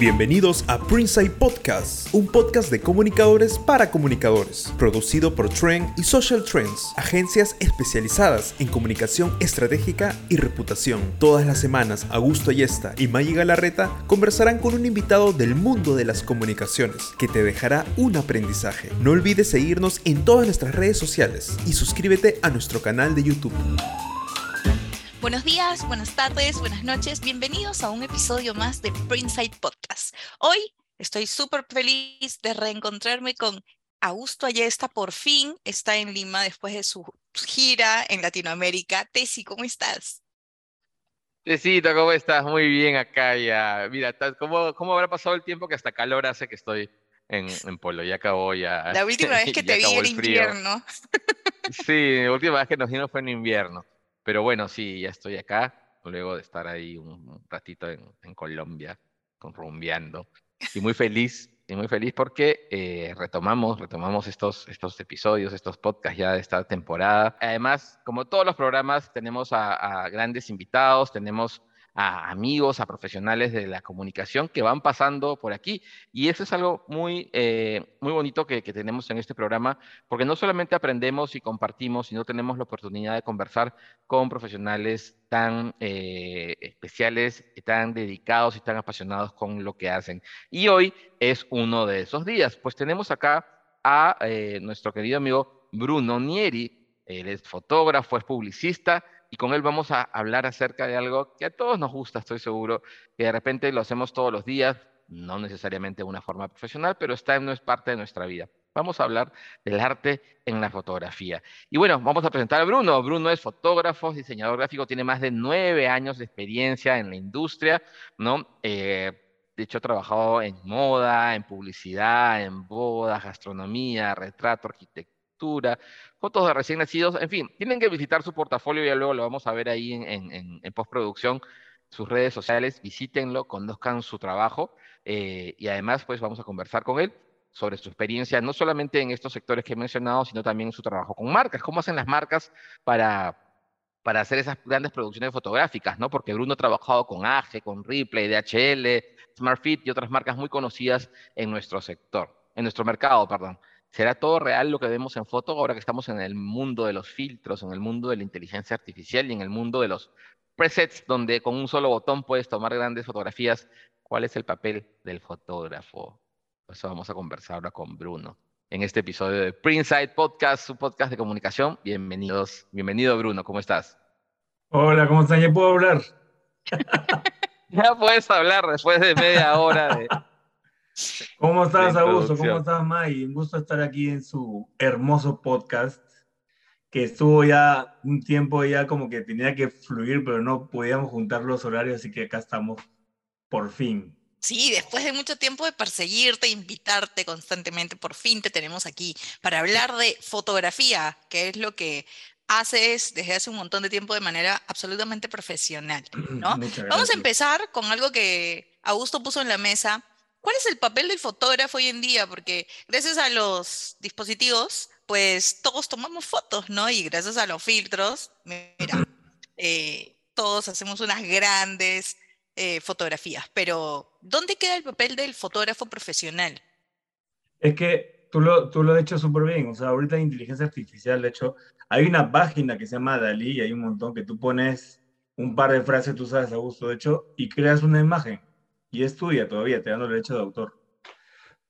Bienvenidos a Printside Podcast, un podcast de comunicadores para comunicadores, producido por Trend y Social Trends, agencias especializadas en comunicación estratégica y reputación. Todas las semanas, Augusto Ayesta y Maggie Galarreta conversarán con un invitado del mundo de las comunicaciones que te dejará un aprendizaje. No olvides seguirnos en todas nuestras redes sociales y suscríbete a nuestro canal de YouTube. Buenos días, buenas tardes, buenas noches. Bienvenidos a un episodio más de Printside Podcast. Hoy estoy súper feliz de reencontrarme con Augusto Ayesta. Por fin está en Lima después de su gira en Latinoamérica. Tessy, ¿cómo estás? Tessito, ¿cómo estás? Muy bien acá ya. Mira, ¿cómo, ¿cómo habrá pasado el tiempo que hasta calor hace que estoy en, en Polo? Ya acabó ya. La última vez que te vi en invierno. Sí, la última vez que nos vimos fue en invierno. Pero bueno, sí, ya estoy acá, luego de estar ahí un ratito en, en Colombia, rumbeando. Y muy feliz, y muy feliz porque eh, retomamos, retomamos estos, estos episodios, estos podcasts ya de esta temporada. Además, como todos los programas, tenemos a, a grandes invitados, tenemos a amigos, a profesionales de la comunicación que van pasando por aquí. Y eso es algo muy, eh, muy bonito que, tenemos en este programa, porque no solamente aprendemos y compartimos, sino tenemos la oportunidad de conversar con profesionales tan eh, especiales, tan dedicados y tan apasionados con lo que hacen. Y hoy es uno de esos días, pues tenemos acá a eh, nuestro querido amigo Bruno Nieri. Él es fotógrafo, es publicista y con él vamos a hablar acerca de algo que a todos nos gusta, estoy seguro, que de repente lo hacemos todos los días, no necesariamente de una forma profesional, pero está en, no es parte de nuestra vida. Vamos a hablar del arte en la fotografía. Y bueno, vamos a presentar a Bruno. Bruno es fotógrafo, diseñador gráfico, tiene más de nueve años de experiencia en la industria, ¿no? Eh, de hecho, ha trabajado en moda, en publicidad, en bodas, gastronomía, retrato, arquitectura fotos de recién nacidos, en fin, tienen que visitar su portafolio, ya luego lo vamos a ver ahí en, postproducción, sus redes sociales, visítenlo, conozcan su trabajo eh, y además pues vamos a conversar con él sobre su experiencia, no solamente en estos sectores que he mencionado, sino también en su trabajo con marcas, cómo hacen las marcas para, para hacer esas grandes producciones fotográficas, ¿no? Porque Bruno ha trabajado con AGE, con Ripley, DHL, SmartFit y otras marcas muy conocidas en nuestro sector, en nuestro mercado, perdón. ¿Será todo real lo que vemos en foto ahora que estamos en el mundo de los filtros, en el mundo de la inteligencia artificial y en el mundo de los presets, donde con un solo botón puedes tomar grandes fotografías? ¿Cuál es el papel del fotógrafo? Eso vamos a conversar ahora con Bruno en este episodio de Printside Podcast, su podcast de comunicación. Bienvenidos, bienvenido Bruno, ¿cómo estás? Hola, ¿cómo estás? ¿Ya puedo hablar? ya puedes hablar después de media hora de, ¿Cómo estás, Augusto? ¿Cómo estás, May? Un gusto estar aquí en su hermoso podcast, que estuvo ya un tiempo ya como que tenía que fluir, pero no podíamos juntar los horarios, así que acá estamos por fin. Sí, después de mucho tiempo de perseguirte, invitarte constantemente, por fin te tenemos aquí para hablar de fotografía, que es lo que haces desde hace un montón de tiempo de manera absolutamente profesional, ¿no? Vamos a empezar con algo que Augusto puso en la mesa ¿Cuál es el papel del fotógrafo hoy en día? Porque gracias a los dispositivos, pues todos tomamos fotos, ¿no? Y gracias a los filtros, mira, eh, todos hacemos unas grandes eh, fotografías. Pero, ¿dónde queda el papel del fotógrafo profesional? Es que tú lo, tú lo has hecho súper bien. O sea, ahorita en inteligencia artificial, de hecho, hay una página que se llama Dalí y hay un montón que tú pones un par de frases, tú sabes, a gusto, de hecho, y creas una imagen y estudia todavía, te dan el derecho de autor.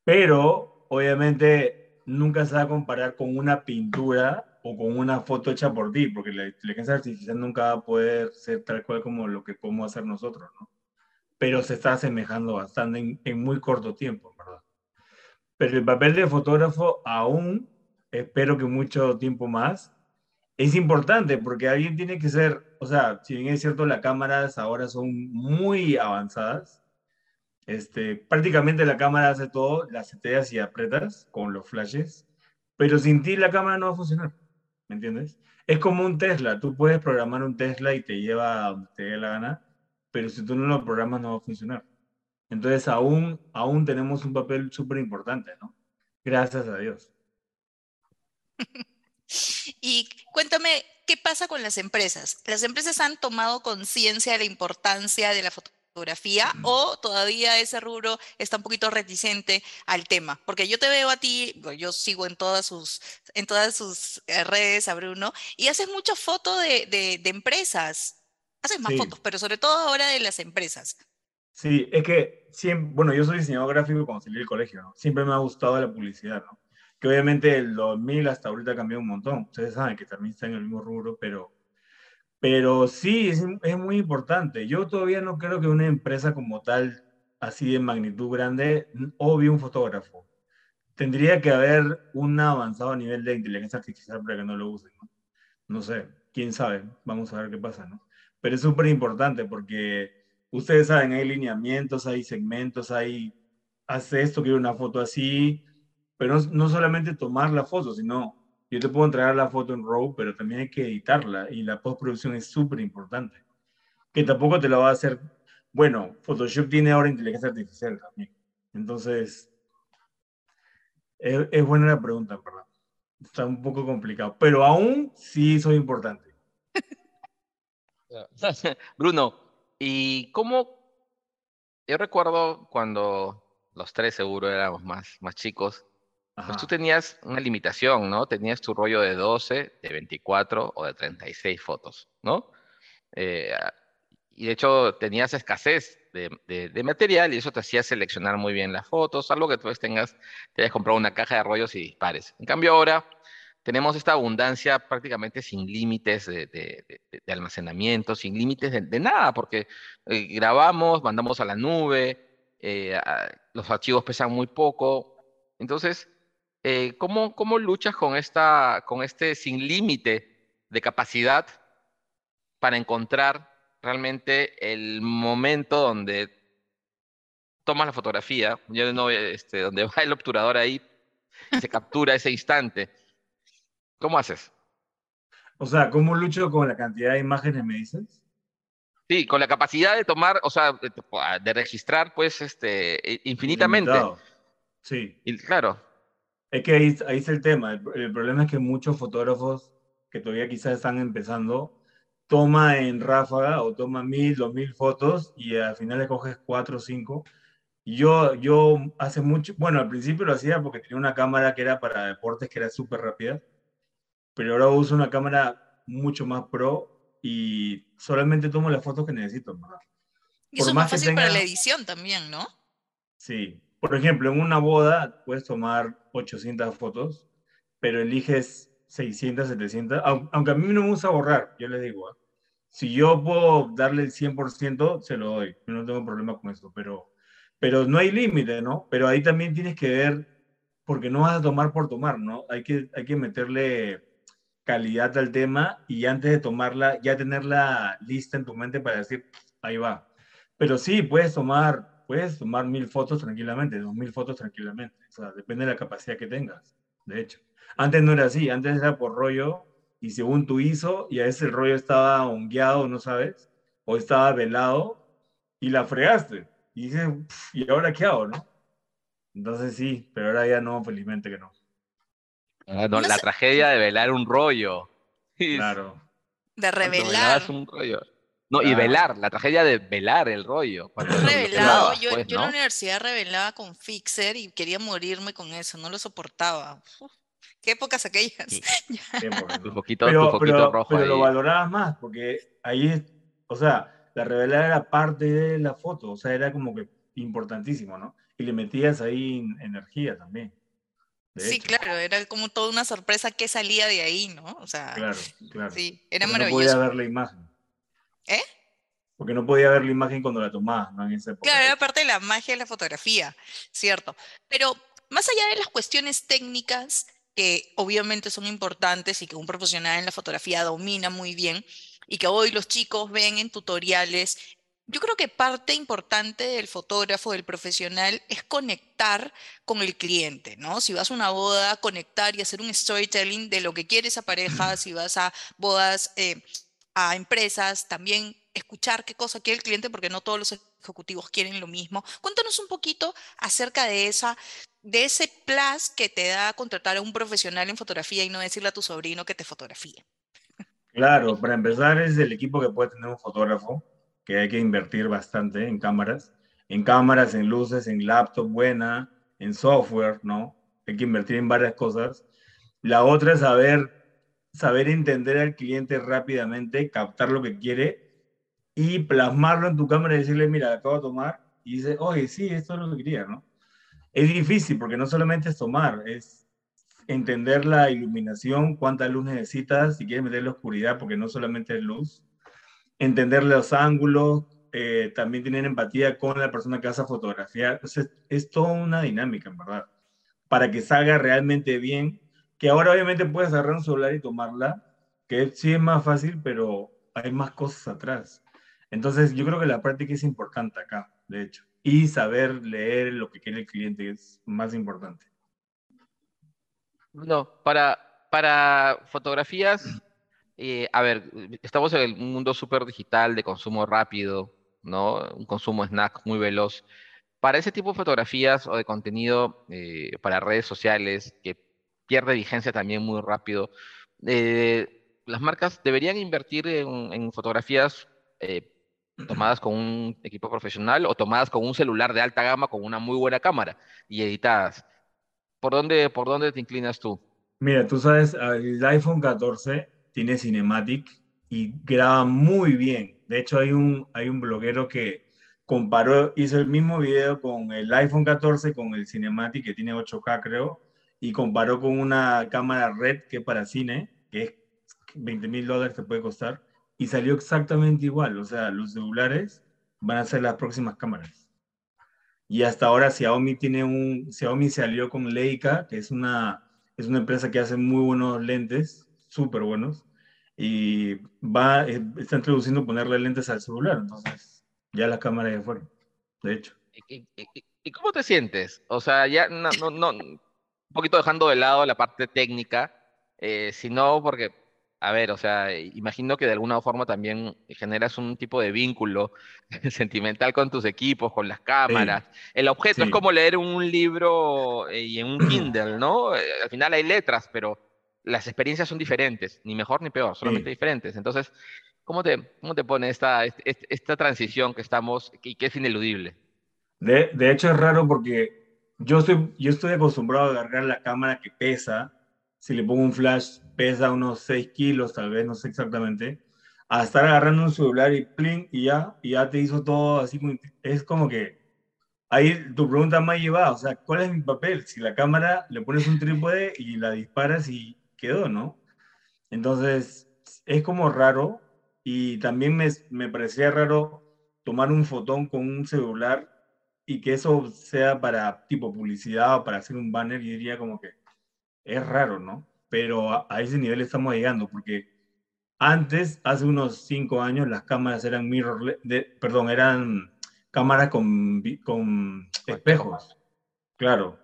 Pero, obviamente, nunca se va a comparar con una pintura o con una foto hecha por ti, porque la inteligencia artificial nunca va a poder ser tal cual como lo que podemos hacer nosotros, ¿no? Pero se está asemejando bastante en, muy corto tiempo, ¿verdad? Pero el papel de fotógrafo aún, espero que mucho tiempo más, es importante porque alguien tiene que ser, o sea, si bien es cierto, las cámaras ahora son muy avanzadas, este, prácticamente la cámara hace todo, las seteas y apretas con los flashes, pero sin ti la cámara no va a funcionar, ¿me entiendes? Es como un Tesla, tú puedes programar un Tesla y te lleva a donde te dé la gana, pero si tú no lo programas no va a funcionar. Entonces aún, aún tenemos un papel súper importante, ¿no? Gracias a Dios. Y cuéntame, ¿qué pasa con las empresas? Las empresas han tomado conciencia de la importancia de la fotografía fotografía o todavía ese rubro está un poquito reticente al tema? Porque yo te veo a ti, yo sigo en todas sus, en todas sus eh, redes a Bruno y haces muchas fotos de, de, empresas. Haces más fotos, pero sobre todo ahora de las empresas. Sí, es que siempre, bueno, yo soy diseñador gráfico cuando salí del colegio, ¿no? Siempre me ha gustado la publicidad, ¿no? Que obviamente el 2000 hasta ahorita ha cambiado un montón. Ustedes saben que también está en el mismo rubro, pero, pero sí, es, es muy importante. Yo todavía no creo que una empresa como tal, así de magnitud grande, obvie un fotógrafo. Tendría que haber un avanzado nivel de inteligencia artificial para que no lo usen, ¿no? No sé, quién sabe, vamos a ver qué pasa, ¿no? Pero es súper importante porque ustedes saben, hay lineamientos, hay segmentos, hay, hace esto, quiero una foto así, pero no, solamente tomar la foto, sino yo te puedo entregar la foto en RAW, pero también hay que editarla y la postproducción es súper importante. Que tampoco te la va a hacer, bueno, Photoshop tiene ahora inteligencia artificial también. Entonces, es, buena la pregunta, perdón. Está un poco complicado, pero aún sí soy importante. Bruno, y cómo, yo recuerdo cuando los tres seguro éramos más, más chicos, pues tú tenías una limitación, ¿no? Tenías tu rollo de 12, de 24 o de 36 fotos, ¿no? Eh, y de hecho tenías escasez de, de, material y eso te hacía seleccionar muy bien las fotos, algo que tú tengas, te hayas comprado una caja de rollos y dispares. En cambio ahora tenemos esta abundancia prácticamente sin límites de, almacenamiento, sin límites de, nada, porque eh, grabamos, mandamos a la nube, eh, los archivos pesan muy poco. Entonces, eh, ¿cómo, ¿cómo, luchas con, esta, con este sin límite de capacidad para encontrar realmente el momento donde tomas la fotografía, yo no, este, donde va el obturador ahí, se captura ese instante? ¿Cómo haces? O sea, ¿cómo lucho con la cantidad de imágenes, me dices? Sí, con la capacidad de tomar, o sea, de, registrar, pues, este, infinitamente. Sí. Y, claro. Es que ahí, ahí está el tema. El, problema es que muchos fotógrafos que todavía quizás están empezando, toma en ráfaga o toma mil, dos mil fotos y al final le coges cuatro o cinco. Yo, yo hace mucho, bueno, al principio lo hacía porque tenía una cámara que era para deportes que era súper rápida pero ahora uso una cámara mucho más pro y solamente tomo las fotos que necesito. Y eso es más fácil para la edición también, ¿no? Sí. Por ejemplo, en una boda puedes tomar 800 fotos, pero eliges 600, 700, aunque a mí no me gusta borrar, yo les digo, ¿ah? si yo puedo darle el 100%, se lo doy, yo no tengo problema con eso, pero, pero no hay límite, ¿no? Pero ahí también tienes que ver, porque no vas a tomar por tomar, ¿no? Hay que, hay que meterle calidad al tema y antes de tomarla, ya tenerla lista en tu mente para decir, ahí va. Pero sí, puedes tomar, puedes tomar mil fotos tranquilamente, dos mil fotos tranquilamente. O sea, depende de la capacidad que tengas, de hecho. Antes no era así, antes era por rollo y según tu ISO, y a veces el rollo estaba hongueado, no sabes, o estaba velado y la fregaste. Y dices, ¿y ahora qué hago, no? Entonces sí, pero ahora ya no, felizmente que no. Ah, la tragedia de velar un rollo. Claro. De revelar. un rollo. No, y velar, la tragedia de velar el rollo. Revelado. Yo, pues, yo en la universidad revelaba con Fixer y quería morirme con eso, no lo soportaba. qué épocas aquellas. un poquito, pero, rojo pero lo valorabas más, porque ahí, o sea, la revelar era parte de la foto, o sea, era como que importantísimo, ¿no? Y le metías ahí energía también. Sí, claro, era como toda una sorpresa que salía de ahí, ¿no? O sea, claro, claro. Sí, era maravilloso. No podía ver la imagen. ¿Eh? Porque no podía ver la imagen cuando la tomaba, ¿no? En esa época. Claro, era parte de la magia de la fotografía, cierto. Pero más allá de las cuestiones técnicas, que obviamente son importantes y que un profesional en la fotografía domina muy bien, y que hoy los chicos ven en tutoriales yo creo que parte importante del fotógrafo, del profesional, es conectar con el cliente, ¿no? Si vas a una boda, conectar y hacer un storytelling de lo que quiere esa pareja, si vas a bodas, eh, a empresas, también escuchar qué cosa quiere el cliente, porque no todos los ejecutivos quieren lo mismo. Cuéntanos un poquito acerca de esa de ese plus que te da contratar a un profesional en fotografía y no decirle a tu sobrino que te fotografíe. Claro, para empezar es el equipo que puede tener un fotógrafo que hay que invertir bastante en cámaras, en cámaras, en luces, en laptop buena, en software, ¿no? Hay que invertir en varias cosas. La otra es saber, saber entender al cliente rápidamente, captar lo que quiere y plasmarlo en tu cámara y decirle, mira, acabo de tomar, y dice, oye, sí, esto es lo que quería, ¿no? Es difícil porque no solamente es tomar, es entender la iluminación, cuánta luz necesitas, si quieres meter la oscuridad, porque no solamente es luz, entender los ángulos, eh, también tener empatía con la persona que vas a fotografiar. Entonces, es toda una dinámica, en verdad, para que salga realmente bien, que ahora obviamente puedes agarrar un celular y tomarla, que sí es más fácil, pero hay más cosas atrás. Entonces, yo creo que la práctica es importante acá, de hecho, y saber leer lo que quiere el cliente es más importante. No, para, para fotografías, eh, a ver, estamos en el mundo súper digital de consumo rápido, ¿no? Un consumo snack muy veloz. Para ese tipo de fotografías o de contenido eh, para redes sociales que pierde vigencia también muy rápido, eh, las marcas deberían invertir en, fotografías tomadas con un equipo profesional o tomadas con un celular de alta gama con una muy buena cámara y editadas. ¿Por dónde, ¿Por dónde te inclinas tú? Mira, tú sabes, el iPhone 14 tiene Cinematic y graba muy bien. De hecho, hay un, hay un bloguero que comparó, hizo el mismo video con el iPhone 14 con el Cinematic que tiene 8K creo, y comparó con una cámara red que para cine, que es 20 mil dólares te puede costar, y salió exactamente igual. O sea, los celulares van a ser las próximas cámaras. Y hasta ahora Xiaomi tiene un, Xiaomi se con Leica, que es una, es una empresa que hace muy buenos lentes, súper buenos, y va, eh, está introduciendo ponerle lentes al celular, entonces ya la cámara ya fueron, de hecho. ¿Y, cómo te sientes? O sea, ya no, no, no, un poquito dejando de lado la parte técnica, eh, sino porque a ver, o sea, imagino que de alguna forma también generas un tipo de vínculo sentimental con tus equipos, con las cámaras. El objeto es como leer un libro eh, y en un Kindle, ¿no? Eh, al final hay letras, pero las experiencias son diferentes, ni mejor ni peor, solamente diferentes. Entonces, ¿cómo te, cómo te pone esta, esta, transición que estamos y que es ineludible? De, de hecho, es raro porque yo estoy, yo estoy acostumbrado a agarrar la cámara que pesa si le pongo un flash, pesa unos 6 kilos, tal vez, no sé exactamente, a estar agarrando un celular y pling, y ya, y ya te hizo todo así, es como que ahí tu pregunta me ha llevado, o sea, ¿cuál es mi papel? Si la cámara le pones un trípode y la disparas y quedó, ¿no? Entonces, es como raro y también me, me parecía raro tomar un fotón con un celular y que eso sea para tipo publicidad o para hacer un banner y diría como que es raro, ¿no? Pero a, ese nivel estamos llegando, porque antes, hace unos cinco años, las cámaras eran mirrorless, perdón, eran cámaras con, con espejos, claro,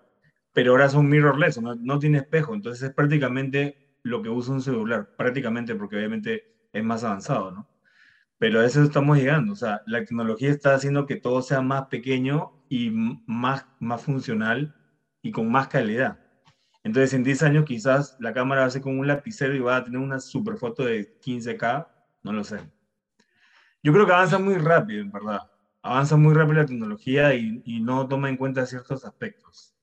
pero ahora son mirrorless, no, no tiene espejo, entonces es prácticamente lo que usa un celular, prácticamente porque obviamente es más avanzado, ¿no? Pero a eso estamos llegando, o sea, la tecnología está haciendo que todo sea más pequeño y más, más funcional y con más calidad. Entonces, en 10 años quizás la cámara va a ser como un lapicero y va a tener una super foto de 15K, no lo sé. Yo creo que avanza muy rápido, en verdad. Avanza muy rápido la tecnología y, no toma en cuenta ciertos aspectos.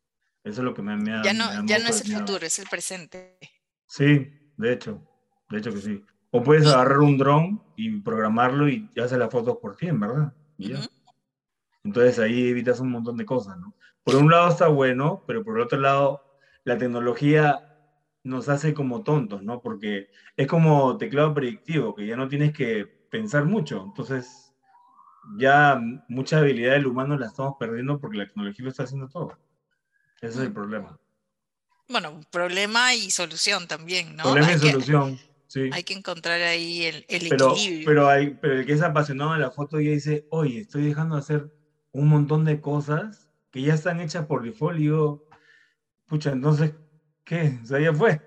Eso es lo que me, me ha... Ya no, ya no es el futuro, es el presente. Sí, de hecho, de hecho que sí. O puedes agarrar un dron y programarlo y hacer las fotos por ti, en verdad. Entonces ahí evitas un montón de cosas, ¿no? Por un lado está bueno, pero por el otro lado la tecnología nos hace como tontos, ¿no? Porque es como teclado predictivo, que ya no tienes que pensar mucho. Entonces, ya mucha habilidad del humano la estamos perdiendo porque la tecnología lo está haciendo todo. Ese es el problema. Bueno, problema y solución también, ¿no? Problema y solución, sí. Hay que encontrar ahí el, pero, equilibrio. Pero, hay, pero el que es apasionado de la foto ya dice, oye, estoy dejando de hacer un montón de cosas que ya están hechas por default y yo pucha, entonces, ¿qué? O sea, ya fue.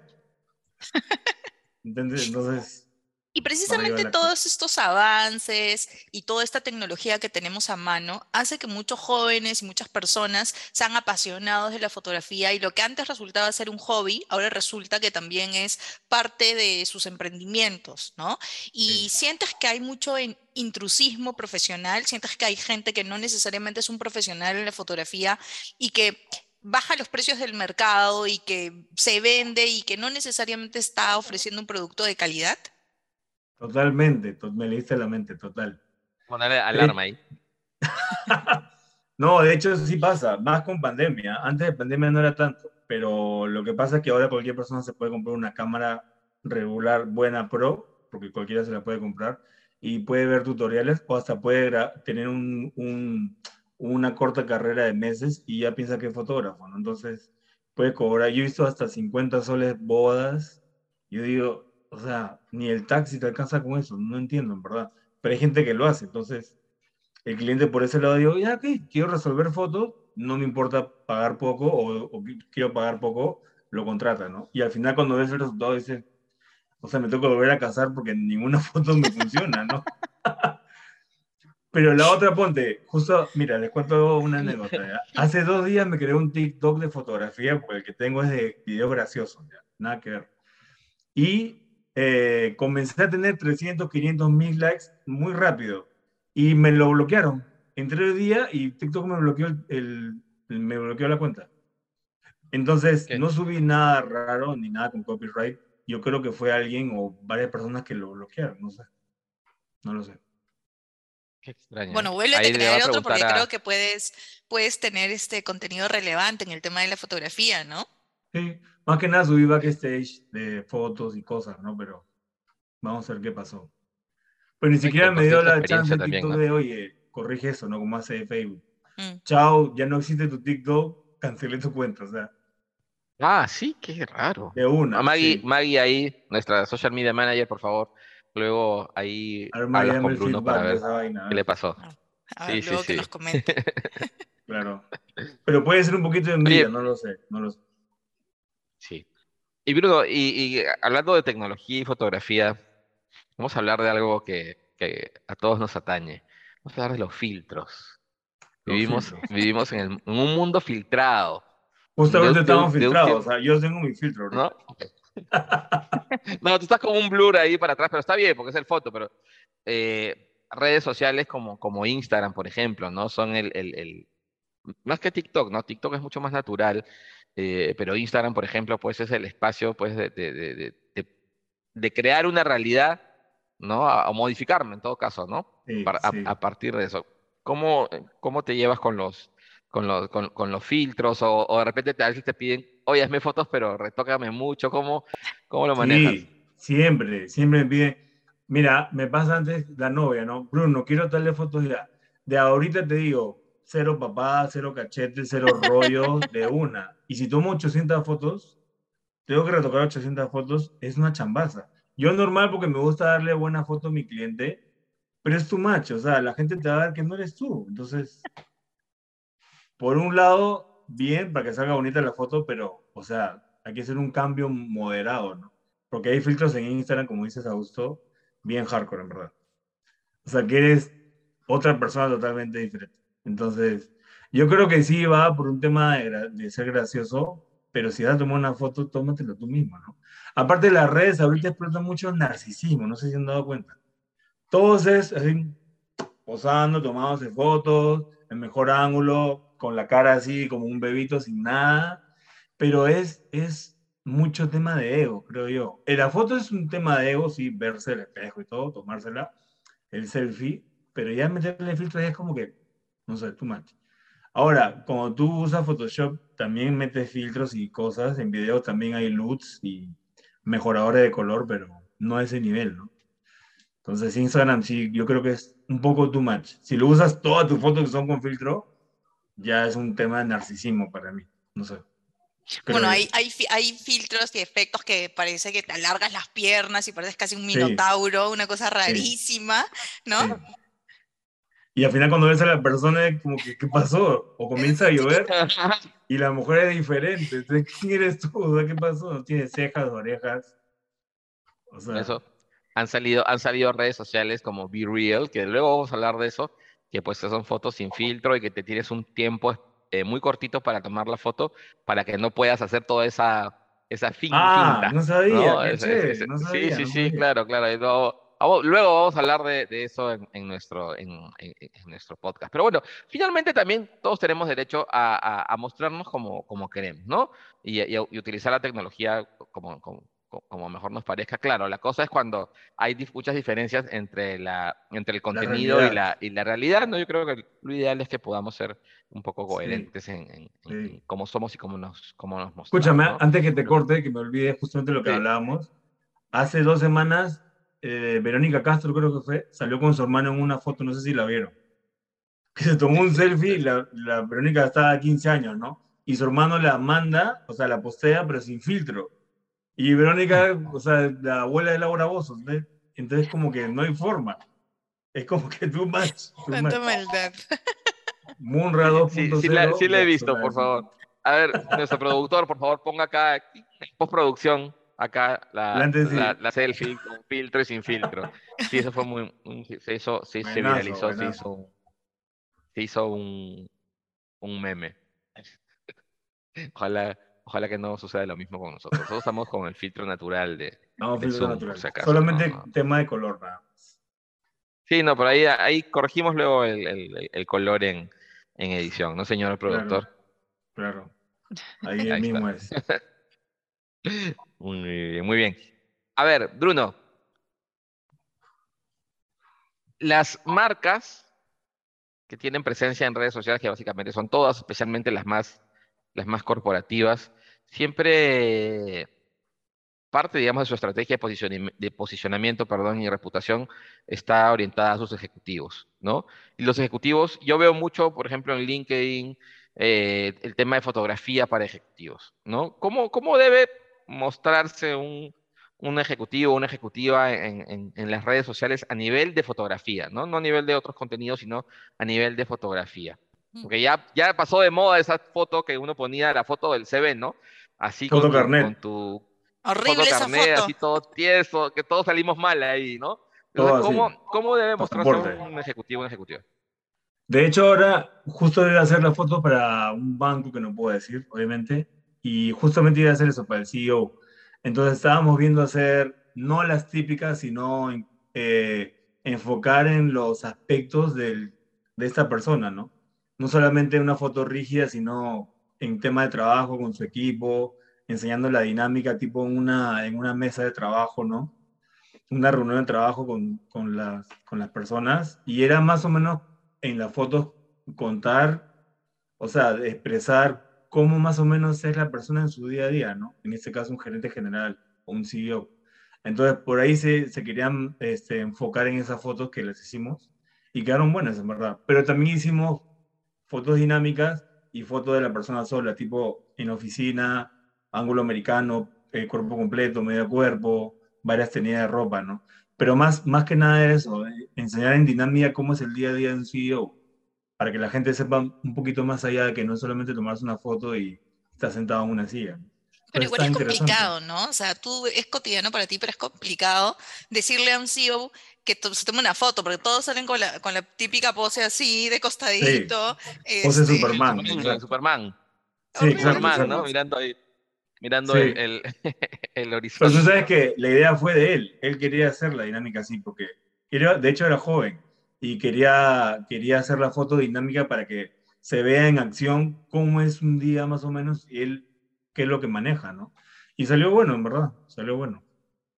Entonces, Y precisamente todos estos avances y toda esta tecnología que tenemos a mano hace que muchos jóvenes y muchas personas sean apasionados de la fotografía y lo que antes resultaba ser un hobby, ahora resulta que también es parte de sus emprendimientos, ¿no? Y sientes que hay mucho intrusismo profesional, sientes que hay gente que no necesariamente es un profesional en la fotografía y que baja los precios del mercado y que se vende y que no necesariamente está ofreciendo un producto de calidad. Totalmente, me leíste la mente, total. Ponerle alarma ahí. no, de hecho sí pasa, más con pandemia. Antes de pandemia no era tanto, pero lo que pasa es que ahora cualquier persona se puede comprar una cámara regular buena pro, porque cualquiera se la puede comprar, y puede ver tutoriales o hasta puede tener un, un, una corta carrera de meses y ya piensa que es fotógrafo, ¿no? Entonces puede cobrar. Yo he visto hasta 50 soles bodas. Yo digo, o sea, ni el taxi te alcanza con eso, no entiendo, en verdad. Pero hay gente que lo hace, entonces el cliente por ese lado digo, ya, ¿qué? Quiero resolver fotos, no me importa pagar poco o, quiero pagar poco, lo contrata, ¿no? Y al final cuando ves el resultado dices, o sea, me tengo que volver a casar porque ninguna foto me funciona, ¿no? Pero la otra, ponte, justo, mira, les cuento una anécdota. Hace dos días me creé un TikTok de fotografía, porque el que tengo es de video gracioso, ¿ya? nada que ver. Y eh, comencé a tener 300, 500 mil likes muy rápido y me lo bloquearon. Entré el día y TikTok me bloqueó, el, me bloqueó la cuenta. Entonces, no subí nada raro ni nada con copyright. Yo creo que fue alguien o varias personas que lo bloquearon, no sé. No lo sé. Qué extraño. Bueno, vuelve a crear otro porque creo que puedes, puedes tener este contenido relevante en el tema de la fotografía, ¿no? Sí, más que nada subí backstage de fotos y cosas, ¿no? Pero vamos a ver qué pasó. Pero ni siquiera me dio la chance de TikTok de, oye, corrige eso, ¿no? Como hace Facebook. Mm. Chao, ya no existe tu TikTok, cancelé tu cuenta, o sea. Ah, sí, qué raro. De una. Maggie, Maggie ahí, nuestra social media manager, por favor. Luego ahí hablas con Bruno para ver qué le pasó. Ah, sí, luego sí, que nos comente. claro. Pero puede ser un poquito de envidia, no lo sé, no lo sé. Sí. Y Bruno, y, hablando de tecnología y fotografía, vamos a hablar de algo que, a todos nos atañe. Vamos a hablar de los filtros. vivimos, vivimos en, un mundo filtrado. Justamente estamos filtrados, o sea, yo tengo mi filtro. ¿no? no, tú estás como un blur ahí para atrás, pero está bien porque es el foto, pero eh, redes sociales como, como Instagram, por ejemplo, ¿no? Son el, el, más que TikTok, ¿no? TikTok es mucho más natural eh, pero Instagram, por ejemplo, pues es el espacio pues, de, de, de, crear una realidad, ¿no? O modificarme en todo caso, ¿no? a, partir de eso. ¿Cómo, cómo te llevas con los, con los, con, los filtros? O, de repente a veces te piden, oye, hazme fotos, pero retócame mucho. ¿Cómo, cómo lo manejas? Sí, siempre, siempre me piden. Mira, me pasa antes la novia, ¿no? Bruno, quiero darle fotos ya. De ahorita te digo, cero papá, cero cachete, cero rollo de una. Y si tomo 800 fotos, tengo que retocar 800 fotos, es una chambaza. Yo normal porque me gusta darle buena foto a mi cliente, pero es tu macho, o sea, la gente te va a ver que no eres tú. Entonces, por un lado, bien, para que salga bonita la foto, pero, o sea, hay que hacer un cambio moderado, ¿no? Porque hay filtros en Instagram, como dices, Augusto, bien hardcore, en verdad. O sea, que eres otra persona totalmente diferente. Entonces, yo creo que sí va por un tema de, ser gracioso, pero si vas a tomar una foto, tómatelo tú mismo, ¿no? Aparte de las redes, ahorita explota mucho el narcisismo, no sé si han dado cuenta. Todos es así, posando, tomándose fotos, el mejor ángulo, con la cara así como un bebito sin nada, pero es, es mucho tema de ego, creo yo. En la foto es un tema de ego, sí, verse el espejo y todo, tomársela, el selfie, pero ya meterle filtros es como que no sé, too much. Ahora, como tú usas Photoshop, también metes filtros y cosas. En video también hay LUTs y mejoradores de color, pero no a ese nivel, ¿no? Entonces, Instagram sí, yo creo que es un poco too much. Si lo usas todas tus fotos que son con filtro, ya es un tema de narcisismo para mí. No sé. bueno, hay, hay, filtros y efectos que parece que te alargas las piernas y pareces casi un minotauro, una cosa rarísima, ¿no? Y al final cuando ves a la persona, como que, ¿qué pasó? O comienza a llover y la mujer es diferente. Entonces, ¿quién eres tú? ¿qué pasó? No tiene cejas, orejas. O sea, Eso. han salido, han salido redes sociales como Be Real, que luego vamos a hablar de eso, que pues son fotos sin filtro y que te tienes un tiempo eh, muy cortito para tomar la foto para que no puedas hacer toda esa, esa fin, Ah, finta. no sabía, ¿no? qué Es- es- chévere, es- no sí, sabía, sí, no sí, sabía. claro, claro. y luego, vamos, a hablar de, de eso en, en nuestro, en, en- en nuestro podcast. Pero bueno, finalmente también todos tenemos derecho a, a- a mostrarnos como, como queremos, ¿no? Y, y- y utilizar la tecnología como, como, como mejor nos parezca. Claro, la cosa es cuando hay muchas diferencias entre, la, entre el contenido y realidad. la, y la realidad, ¿no? Yo creo que lo ideal es que podamos ser un poco Sí, coherentes en, en- sí. cómo somos y cómo nos, cómo nos mostramos. Escúchame, ¿no? antes que te corte, que me olvide justamente lo que Sí. hablábamos. Hace dos semanas, eh, Verónica Castro, creo que fue, salió con su hermano en una foto, no sé si la vieron. Que se tomó un selfie, la, la Verónica estaba a 15 años, ¿no? Y su hermano la manda, o sea, la postea, pero sin filtro. Y Verónica, o sea, la abuela de Laura Bozos, ¿ves? Entonces, como que no hay forma. Es como que much. too Cuánta maldad. Munra Sí, 2.0. sí, la, sí la he visto, por de- favor. A ver, nuestro productor, por favor, ponga acá, en postproducción, acá la, la, la selfie con filtro y sin filtro. Sí, eso fue muy, se hizo, se viralizó, se buenazo. hizo, se hizo un, un meme. Ojalá, ojalá que no suceda lo mismo con nosotros. Nosotros estamos con el filtro natural de, No, de filtro Zoom, por natural. si acaso, Solamente no, no. tema de color, nada más. Sí, no, por ahí, ahí corregimos luego el, el- el color en, en edición, ¿no, señor productor? Claro. Ahí Ahí mismo es. Muy bien, muy bien. A ver, Bruno. Las marcas que tienen presencia en redes sociales, que básicamente son todas, especialmente las más, las más corporativas, siempre parte, digamos, de su estrategia de, posicionamiento perdón, y reputación está orientada a sus ejecutivos, ¿no? Y los ejecutivos, yo veo mucho, por ejemplo, en LinkedIn, eh, el tema de fotografía para ejecutivos, ¿no? ¿Cómo, cómo debe mostrarse un, un ejecutivo o una ejecutiva en, en- en las redes sociales a nivel de fotografía, ¿no? No a nivel de otros contenidos, sino a nivel de fotografía. Mm. Porque ya, ya pasó de moda esa foto que uno ponía, la foto del CV, ¿no? Así con Foto tu, carnet. con tu Horrible foto esa carnet, foto. así todo tieso, que todos salimos mal ahí, ¿no? Entonces. ¿cómo, cómo debe mostrarse un ejecutivo, un ejecutivo? De hecho, ahora justo debe hacer la foto para un banco que no puedo decir, obviamente, y justamente iba a hacer eso para el CEO. Entonces estábamos viendo hacer no las típicas, sino eh, enfocar en los aspectos del, de esta persona, ¿no? No solamente una foto rígida, sino en tema de trabajo con su equipo, enseñando la dinámica tipo en una, en una mesa de trabajo, ¿no? Una reunión de trabajo con, con, las, con las personas y era más o menos en las fotos contar, o sea, expresar cómo más o menos es la persona en su día a día, ¿no? En este caso un gerente general o un CEO. Entonces, por ahí se, querían este, enfocar en esas fotos que les hicimos y quedaron buenas, en verdad. Pero también hicimos fotos dinámicas y fotos de la persona sola, tipo en oficina, ángulo americano, eh, cuerpo completo, medio cuerpo, varias tenidas de ropa, ¿no? Pero más, más que nada eso, eh, enseñar en dinámica cómo es el día a día de un CEO, para que la gente sepa un poquito más allá de que no es solamente tomarse una foto y estar sentado en una silla. Pero igual es complicado, ¿no? O sea, tú es cotidiano para ti, pero es complicado decirle a un CEO que to- se tome una foto, porque todos salen con la, con la típica pose así, de costadito. Pose este, Superman. Superman. Superman, Sí, exacto, Superman, exacto. ¿no? Mirando ahí, mirando Sí. el, el, el Pero horizonte. tú sabes que la idea fue de él. Él quería hacer la dinámica así, porque quería, de hecho era joven y quería, quería hacer la foto dinámica para que se vea en acción cómo es un día más o menos y él qué es lo que maneja, ¿no? Y salió bueno, en verdad, salió bueno.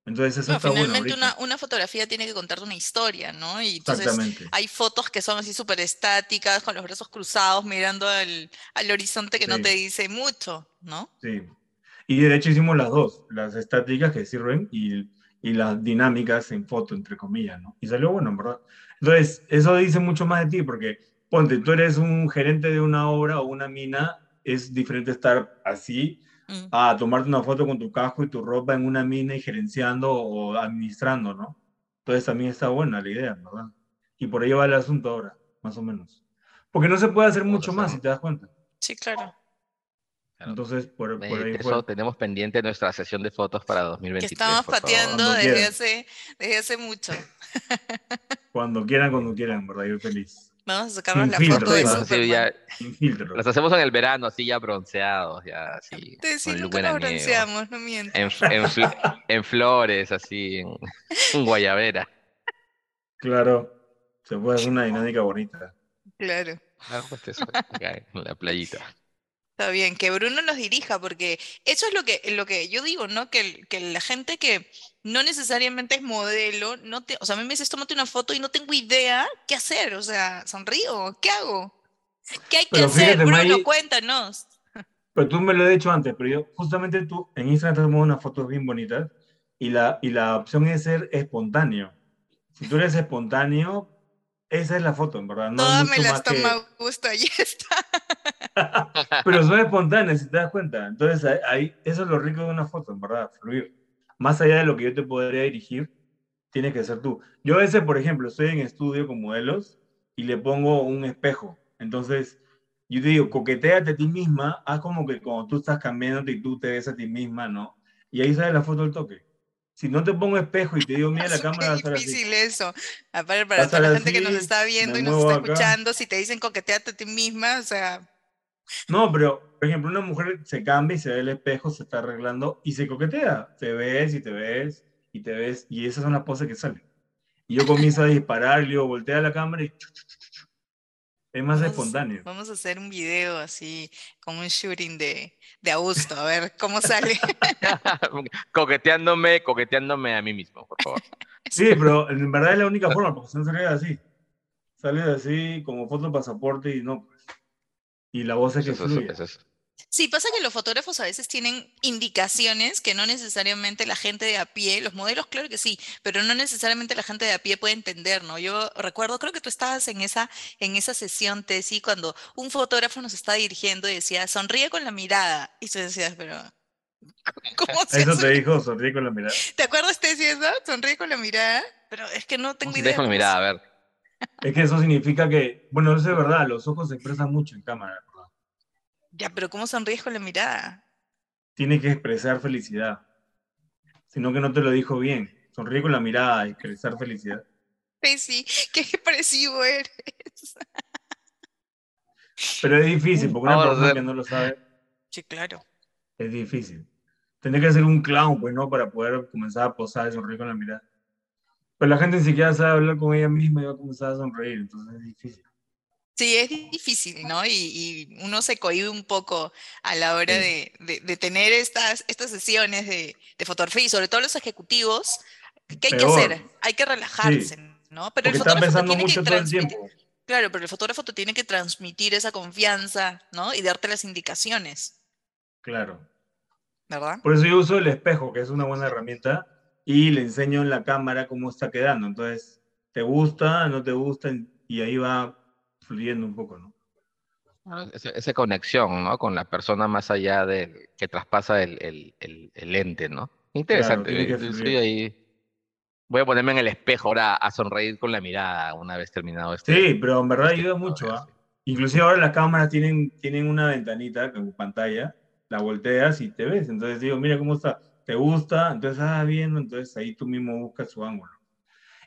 Entonces eso No, está bueno finalmente una, ahorita. una fotografía tiene que contarte una historia, ¿no? Y entonces Exactamente. hay fotos que son así súper estáticas, con los brazos cruzados, mirando al, al horizonte que no Sí. te dice mucho, ¿no? Sí. Y de hecho hicimos las dos, las estáticas que sirven y, y las dinámicas en foto, entre comillas, ¿no? Y salió bueno, en verdad. Entonces, eso dice mucho más de ti, porque ponte, tú eres un gerente de una obra o una mina, es diferente estar así Mm. a tomarte una foto con tu casco y tu ropa en una mina y gerenciando o administrando, ¿no? Entonces también está buena la idea, ¿verdad? Y por ahí va el asunto ahora, más o menos. Porque no se puede hacer mucho más, si te das cuenta. Sí, claro. Entonces, por, por ahí eso fue. tenemos pendiente nuestra sesión de fotos para Que 2023. estamos por favor. pateando desde hace, desde hace mucho. Cuando quieran, cuando quieran, ¿verdad? Yo feliz. Vamos a sacarnos la filtro, foto de sí, ya- Sin filtro. las hacemos en el verano, así ya bronceados, ya así. Te sí, nunca nos bronceamos, no miento. En, f- en fl- en flores, así, en, en guayabera. Claro. Se puede hacer una dinámica bonita. Claro. Ah, pues eso, acá en la playita. Está bien, que Bruno nos dirija, porque eso es lo que, lo que yo digo, ¿no? Que, que la gente que no necesariamente es modelo, no te, o sea, a mí me dices, tómate una foto y no tengo idea qué hacer, o sea, sonrío, ¿qué hago? ¿Qué hay que Pero hacer, fíjate, Bruno? May- Cuéntanos. Pero tú me lo he dicho antes, pero yo, justamente tú en Instagram te tomas unas fotos bien bonitas y la, y la opción es ser espontáneo. Si tú eres espontáneo, esa es la foto, en verdad. No Todas me las más que- toma gusto, ahí está. Pero son espontáneas, si te das cuenta. Entonces, ahí- eso es lo rico de una foto, en verdad, fluir. Más allá de lo que yo te podría dirigir, tienes que ser tú. Yo a veces, por ejemplo, estoy en estudio con modelos y le pongo un espejo. Entonces, yo te digo, coqueteate a ti misma, haz como que cuando tú estás cambiándote y tú te ves a ti misma, ¿no? Y ahí sale la foto del toque. Si no te pongo espejo y te digo, mira la Es cámara, súper estar así. difícil eso. Aparte, para toda la gente que nos así, está viendo y nos está acá. escuchando, si te dicen coqueteate a ti misma, o sea, No, pero, por ejemplo, una mujer se cambia y se ve el espejo, se está arreglando y se coquetea. Te ves y te ves y te ves y esas son las poses que salen. Y yo comienzo a disparar y luego voltea la cámara y... chu, chu, chu, chu. Es más Vamos a- espontáneo. Vamos a hacer un video así, con un shooting de, de Augusto, a ver cómo sale. coqueteándome, coqueteándome a mí mismo, por favor. Sí, pero en verdad es la única forma, porque si no sale así. Sale así como foto pasaporte y no. pues. Y la voz es que Eso, eso, fluye. eso es- Sí, pasa que los fotógrafos a veces tienen indicaciones que no necesariamente la gente de a pie, los modelos claro que sí, pero no necesariamente la gente de a pie puede entender, ¿no? Yo recuerdo, creo que tú estabas en esa, en esa sesión, Tessy, cuando un fotógrafo nos estaba dirigiendo y decía, sonríe con la mirada. Y tú decías, pero, ¿cómo se Eso hace? te dijo, sonríe con la mirada. ¿Te acuerdas, Tessy, eso? Sonríe con la mirada. Pero es que no tengo idea. Dejo mi cómo mirada, a ver. Es que eso significa que, bueno, eso es verdad, los ojos se expresan mucho en cámara. ¿verdad? Ya, pero ¿cómo sonríes con la mirada? Tienes que expresar felicidad. Sino que no te lo dijo bien. Sonríe con la mirada, expresar felicidad. Tessy, qué expresivo eres. Pero es difícil, porque una persona que no lo sabe Sí, claro. es difícil. Tendría que ser un clown, pues, ¿no? Para poder comenzar a posar y sonreír con la mirada. Pero la gente ni siquiera sabe hablar con ella misma y va a comenzar a sonreír, entonces es difícil. Sí, es difícil, ¿no? Y, y uno se cohíbe un poco a la hora Sí. de, de- de tener estas, estas sesiones de, de fotografía y sobre todo los ejecutivos. ¿Qué hay que hacer? Hay que relajarse, ¿no? Pero Porque el fotógrafo pensando tiene que mucho todo el transmitir, tiempo. claro, pero el fotógrafo te tiene que transmitir esa confianza, ¿no? Y darte las indicaciones, Claro. ¿verdad? Por eso yo uso el espejo, que es una buena herramienta, y le enseño en la cámara cómo está quedando. Entonces, ¿te gusta? ¿No te gusta? Y ahí va fluyendo un poco, ¿no? Ah, Esa, conexión, ¿no? Con la persona más allá del que traspasa el, el, el, el ente, ¿no? Interesante. estoy fluir. ahí. Voy a ponerme en el espejo ahora a sonreír con la mirada una vez terminado este. Sí, pero en verdad este ayuda mucho, sí. Inclusive ahora las cámaras tienen, tienen una ventanita con pantalla, la volteas y te ves. Entonces digo, mira cómo está, ¿te gusta? Entonces, ah, bien, entonces ahí tú mismo buscas su ángulo.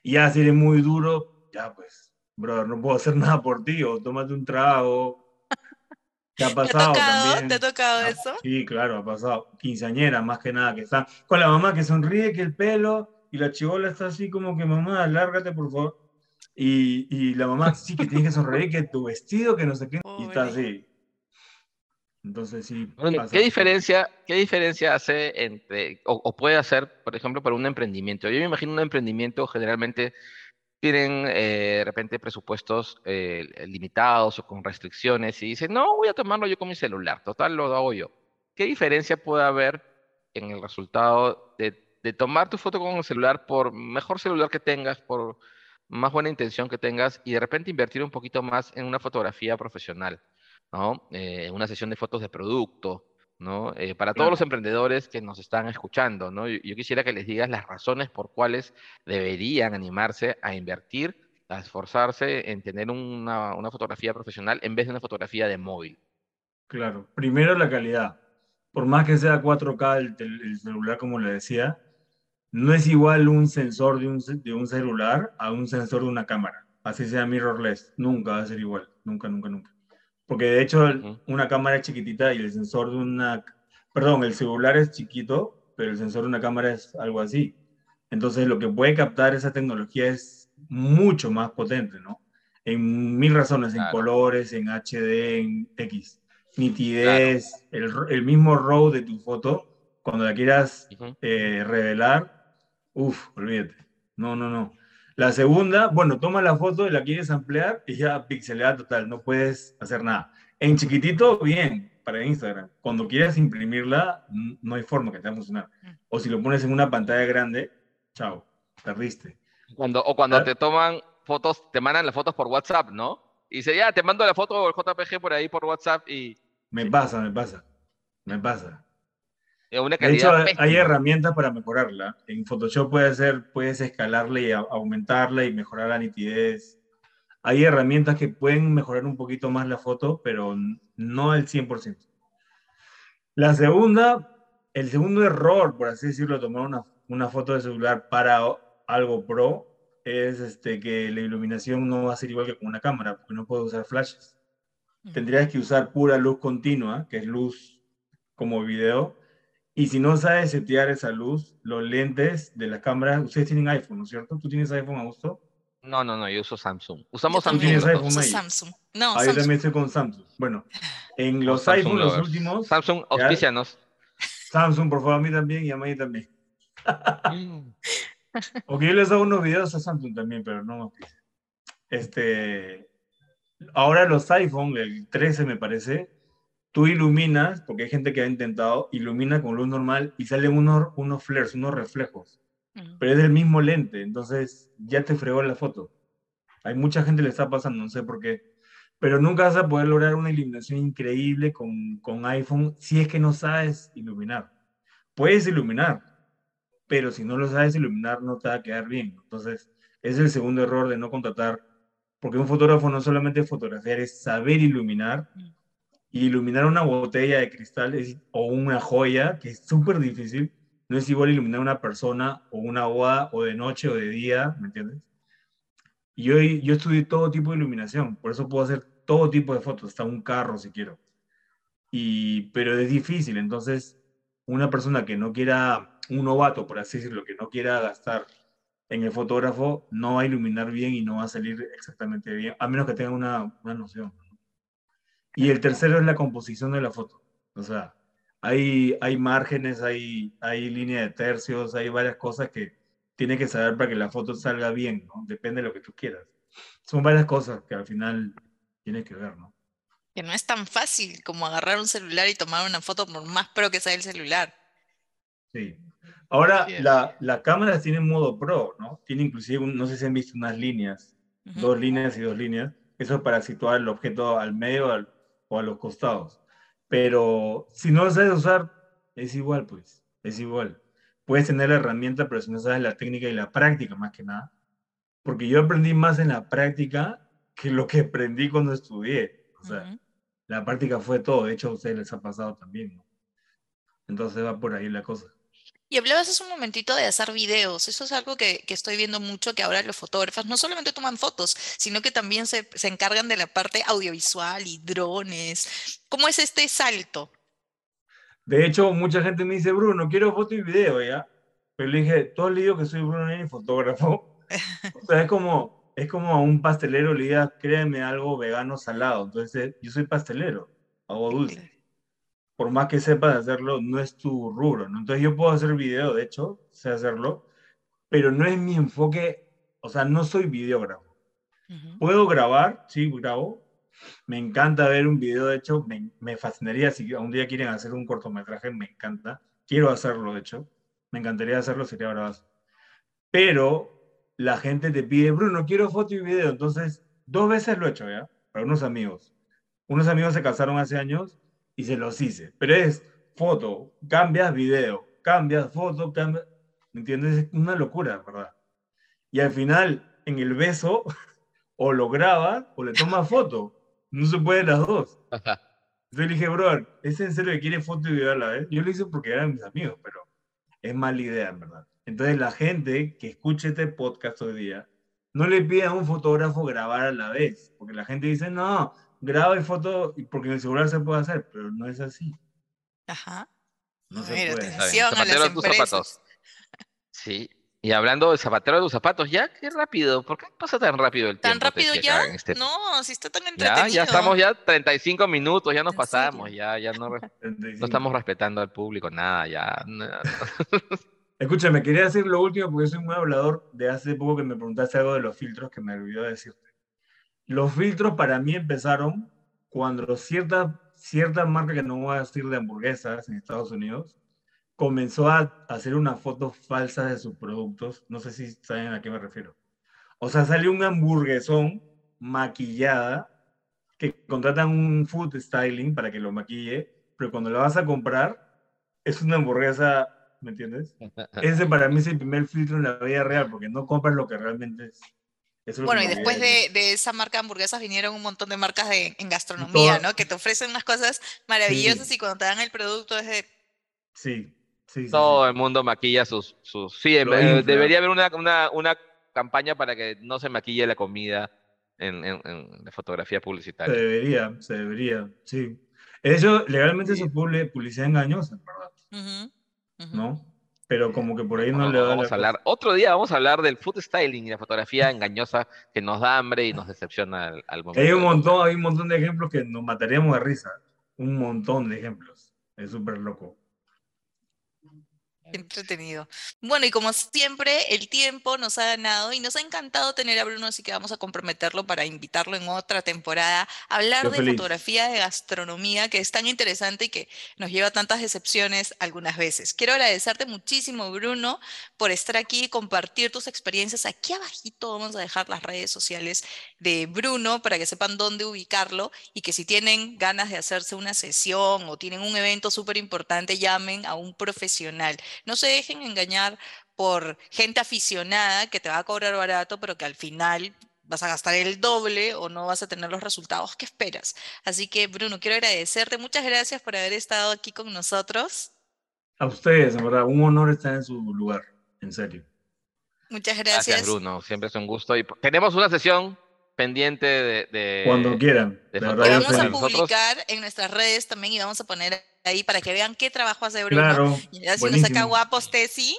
Y ya si eres muy duro, ya pues, brother, no puedo hacer nada por ti, o tómate un trago. ¿Te ha ¿Te ha pasado tocado? también? ¿Te ha tocado Ah, eso? Sí, claro, ha pasado. Quinceañera, más que nada, que está con la mamá que sonríe, que el pelo, y la chivola está así como que, mamá, lárgate, por favor. Y, y la mamá, sí, que tienes que sonreír, que tu vestido, que no sé qué, y está Pobre. así. Entonces, sí. Bueno. ¿Qué diferencia, qué diferencia hace entre, o, o puede hacer, por ejemplo, para un emprendimiento? Yo me imagino un emprendimiento generalmente tienen eh, de repente presupuestos eh, limitados o con restricciones y dicen, no, voy a tomarlo yo con mi celular, total lo hago yo. ¿Qué diferencia puede haber en el resultado de, de tomar tu foto con el celular por mejor celular que tengas, por más buena intención que tengas y de repente invertir un poquito más en una fotografía profesional? ¿No? Eh, una sesión de fotos de producto, ¿no? Eh, para todos Claro. los emprendedores que nos están escuchando, ¿no? Yo, yo quisiera que les digas las razones por cuales deberían animarse a invertir, a esforzarse en tener una, una fotografía profesional en vez de una fotografía de móvil. Claro, primero la calidad. Por más que sea 4K el, tel- el celular, como le decía, no es igual un sensor de un, de un celular a un sensor de una cámara. Así sea mirrorless, nunca va a ser igual, nunca, nunca, nunca. Porque de hecho el- una cámara es chiquitita y el sensor de una, perdón, el celular es chiquito, pero el sensor de una cámara es algo así. Entonces lo que puede captar esa tecnología es mucho más potente, ¿no? En mil razones, en Claro. colores, en HD, en X. Nitidez, el, r- el mismo RAW de tu foto, cuando la quieras eh, revelar, uff, olvídate. No, no, no. La segunda, bueno, toma la foto y la quieres ampliar y ya pixelada total, no puedes hacer nada. En chiquitito, bien, para Instagram. Cuando quieras imprimirla, no hay forma que te va a funcionar. O si lo pones en una pantalla grande, chao, perdiste. Cuando, o cuando te toman fotos, te mandan las fotos por WhatsApp, ¿no? Y dice, ya, te mando la foto o el JPG por ahí por WhatsApp y Me pasa, me pasa, me pasa. Es una De hecho, calidad hay pésima. herramientas para mejorarla. En Photoshop puedes, hacer, puedes escalarla y aumentarla y mejorar la nitidez. Hay herramientas que pueden mejorar un poquito más la foto, pero no al 100%. La segunda, el segundo error, por así decirlo, tomar una, una foto de celular para algo pro, es este, que la iluminación no va a ser igual que con una cámara, porque no puedo usar flashes tendrías que usar pura luz continua, que es luz como video. Y si no sabes setear esa luz, los lentes de las cámaras, ustedes tienen iPhone, ¿no es cierto? ¿Tú tienes iPhone, Augusto? No, no, no, yo uso Samsung. Usamos Yo Samsung. tienes los iPhone ahí? Samsung. No, Ah, yo Samsung. también estoy con Samsung. Bueno, en los Samsung iPhone, los lovers. últimos, Samsung, ¿ya? auspícianos. Samsung, por favor, a mí también y a mí también. Porque yo les hago unos videos a Samsung también, pero no. Este, ahora los iPhone, el 13 me parece, tú iluminas, porque hay gente que ha intentado, ilumina con luz normal y salen unos, unos flares, unos reflejos, pero es del mismo lente, entonces ya te fregó la foto. Hay mucha gente le está pasando, no sé por qué. Pero nunca vas a poder lograr una iluminación increíble con, con iPhone si es que no sabes iluminar. Puedes iluminar, pero si no lo sabes iluminar no te va a quedar bien. Entonces, es el segundo error de no contratar, porque un fotógrafo no solamente fotografiar, es saber iluminar. Iluminar una botella de cristal o una joya, que es súper difícil, no es igual iluminar una persona o una boda o de noche o de día, ¿me entiendes? Y yo, yo estudié todo tipo de iluminación, por eso puedo hacer todo tipo de fotos, hasta un carro si quiero. Y, pero es difícil, entonces una persona que no quiera, un novato por así decirlo, que no quiera gastar en el fotógrafo, no va a iluminar bien y no va a salir exactamente bien, a menos que tenga una, una noción. Y el tercero es la composición de la foto. O sea, hay, hay márgenes, hay, hay línea de tercios, hay varias cosas que tiene que saber para que la foto salga bien, ¿no? Depende de lo que tú quieras. Son varias cosas que al final tienes que ver, ¿no? Que no es tan fácil como agarrar un celular y tomar una foto por más pro que sea el celular. Sí. Ahora, la, la cámara tiene modo pro, ¿no? Tiene inclusive, un- no sé si han visto unas líneas, dos líneas y dos líneas. Eso es para situar el objeto al medio al- o a los costados. Pero si no lo sabes usar, es igual, pues, es igual. Puedes tener la herramienta, pero si no sabes la técnica y la práctica, más que nada. Porque yo aprendí más en la práctica que lo que aprendí cuando estudié. O sea, la práctica fue todo. De hecho, a ustedes les ha pasado también, ¿no? Entonces va por ahí la cosa. Y hablabas hace un momentito de hacer videos. Eso es algo que, que estoy viendo mucho, que ahora los fotógrafos no solamente toman fotos, sino que también se, se encargan de la parte audiovisual y drones. ¿Cómo es este salto? De hecho, mucha gente me dice, Bruno, quiero foto y video, ¿ya? Pero le dije, todo el lío que soy Bruno y fotógrafo. o sea, es como, es como a un pastelero le digas, créeme algo vegano salado. Entonces, yo soy pastelero, hago dulce. Por más que sepas hacerlo, no es tu rubro, ¿no? Entonces, yo puedo hacer video, de hecho, sé hacerlo, pero no es mi enfoque, o sea, no soy videógrafo. Ujú. Puedo grabar, sí, grabo. Me encanta ver un video, de hecho, me, me fascinaría si un día quieren hacer un cortometraje, me encanta. Quiero hacerlo, de hecho. Me encantaría hacerlo, sería bravazo. Pero la gente te pide, Bruno, quiero foto y video. Entonces, dos veces lo he hecho, ¿ya? Para unos amigos. Unos amigos se casaron hace años y se los hice. Pero es foto, cambias video, cambias foto, cambias... ¿Me entiendes? Es una locura, ¿verdad? Y al final, en el beso, o lo graba o le toma foto. No se puede las dos. Entonces le dije, bro, ¿es en serio que quiere foto y video a la vez? Yo lo hice porque eran mis amigos, pero es mala idea, en verdad. Entonces la gente que escuche este podcast hoy día, no le pida a un fotógrafo grabar a la vez, porque la gente dice, no, graba y foto, porque en el celular se puede hacer, pero no es así. Ajá. No se Mira, puede. atención a Zapatero las tus empresas. zapatos. Sí. Y hablando de zapatero de tus zapatos, ya, qué rápido. ¿Por qué pasa tan rápido el ¿Tan tiempo? rápido Techi, ya? este- No, si está tan Ya, entretenido. ya estamos ya 35 minutos, ya nos ¿En pasamos, serio? ya, ya no, re- 35. no estamos respetando al público, nada, ya. no. Escúchame, quería decir lo último porque soy muy hablador de hace poco que me preguntaste algo de los filtros que me olvidó decirte. Los filtros para mí empezaron cuando cierta, cierta marca, que no voy a decir de hamburguesas en Estados Unidos, comenzó a hacer unas fotos falsas de sus productos. No sé si saben a qué me refiero. O sea, salió un hamburguesón maquillada que contratan un food styling para que lo maquille, pero cuando la vas a comprar es una hamburguesa, ¿me entiendes? Ese para mí es el primer filtro en la vida real, porque no compras lo que realmente es. Eso Bueno, y después de, esa marca de hamburguesas vinieron un montón de marcas de, en gastronomía, ¿no? Que te ofrecen unas cosas maravillosas y cuando te dan el producto es de... Sí, sí, sí. Todo sí. el mundo maquilla sus... sus... Sí, eh, debería haber una, una, una campaña para que no se maquille la comida en, en, en la fotografía Se publicitaria. debería, se debería, sí. Eso, legalmente Sí. es publi- publicidad engañosa, ¿verdad? ¿No? Pero como que por ahí no le da vamos la a hablar, otro día vamos a hablar del food styling y la fotografía engañosa que nos da hambre y nos decepciona al, al momento. Hay un montón, hay un montón de ejemplos que nos mataríamos de risa. Un montón de ejemplos. Es súper loco. Entretenido. Bueno, y como siempre, el tiempo nos ha ganado y nos ha encantado tener a Bruno, así que vamos a comprometerlo para invitarlo en otra temporada a hablar Yo de feliz. fotografía de gastronomía, que es tan interesante y que nos lleva a tantas decepciones algunas veces. Quiero agradecerte muchísimo, Bruno, por estar aquí y compartir tus experiencias. Aquí abajito vamos a dejar las redes sociales de Bruno para que sepan dónde ubicarlo y que si tienen ganas de hacerse una sesión o tienen un evento súper importante, llamen a un profesional. No se dejen engañar por gente aficionada que te va a cobrar barato, pero que al final vas a gastar el doble o no vas a tener los resultados que esperas. Así que, Bruno, quiero agradecerte. Muchas gracias por haber estado aquí con nosotros. A ustedes, en verdad, un honor estar en su lugar, en serio. Muchas Gracias, gracias. Bruno. Siempre es un gusto. Y tenemos una sesión pendiente de. de- Cuando quieran. de De verdad, vamos a publicar en nuestras redes también y vamos a poner ahí para que vean qué trabajo hace Bruno. Claro, Y ya si nos saca guapos, Tessy.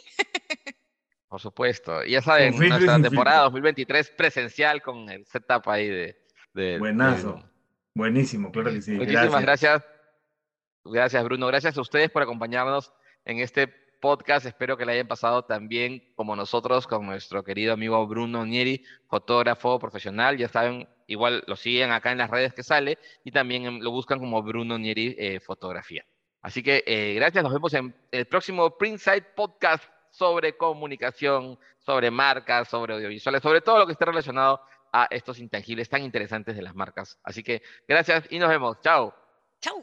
Por supuesto. Y ya saben, nuestra temporada filtro. 2023 presencial con el setup ahí de. Buenazo. Buenísimo, claro que sí. Muchísimas gracias. Gracias, Bruno. Gracias a ustedes por acompañarnos en este podcast. Espero que le hayan pasado también como nosotros con nuestro querido amigo Bruno Nieri, fotógrafo profesional. Ya saben, igual lo siguen acá en las redes que sale y también lo buscan como Bruno Nieri eh, Fotografía. Así que eh, gracias. Nos vemos en el próximo Printside Podcast sobre comunicación, sobre marcas, sobre audiovisuales, sobre todo lo que esté relacionado a estos intangibles tan interesantes de las marcas. Así que gracias y nos vemos. Chao. Chau.